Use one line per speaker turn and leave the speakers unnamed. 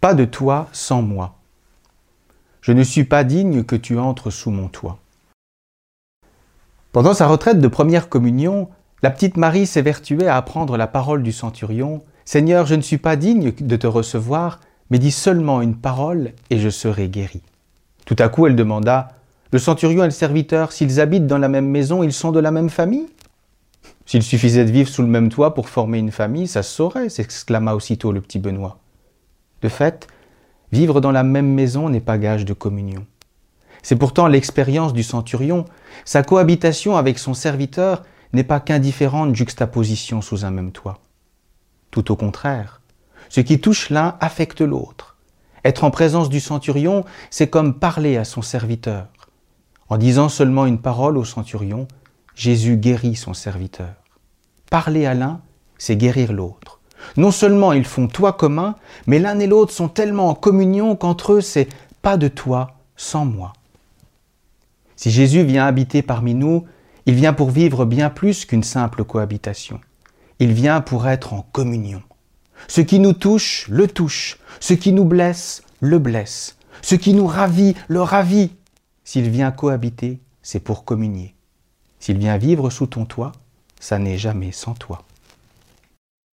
Pas de toi sans moi. Je ne suis pas digne que tu entres sous mon toit. Pendant sa retraite de première communion, la petite Marie s'évertuait à apprendre la parole du centurion. Seigneur, je ne suis pas digne de te recevoir, mais dis seulement une parole et je serai guéri. Tout à coup, elle demanda Le centurion et le serviteur, s'ils habitent dans la même maison, ils sont de la même famille S'il suffisait de vivre sous le même toit pour former une famille, ça se saurait, s'exclama aussitôt le petit Benoît. De fait, vivre dans la même maison n'est pas gage de communion. C'est pourtant l'expérience du centurion. Sa cohabitation avec son serviteur n'est pas qu'indifférente juxtaposition sous un même toit. Tout au contraire, ce qui touche l'un affecte l'autre. Être en présence du centurion, c'est comme parler à son serviteur. En disant seulement une parole au centurion, Jésus guérit son serviteur. Parler à l'un, c'est guérir l'autre. Non seulement ils font toi commun, mais l'un et l'autre sont tellement en communion qu'entre eux c'est pas de toi sans moi. Si Jésus vient habiter parmi nous, il vient pour vivre bien plus qu'une simple cohabitation. Il vient pour être en communion. Ce qui nous touche, le touche. Ce qui nous blesse, le blesse. Ce qui nous ravit, le ravit. S'il vient cohabiter, c'est pour communier. S'il vient vivre sous ton toit, ça n'est jamais sans toi.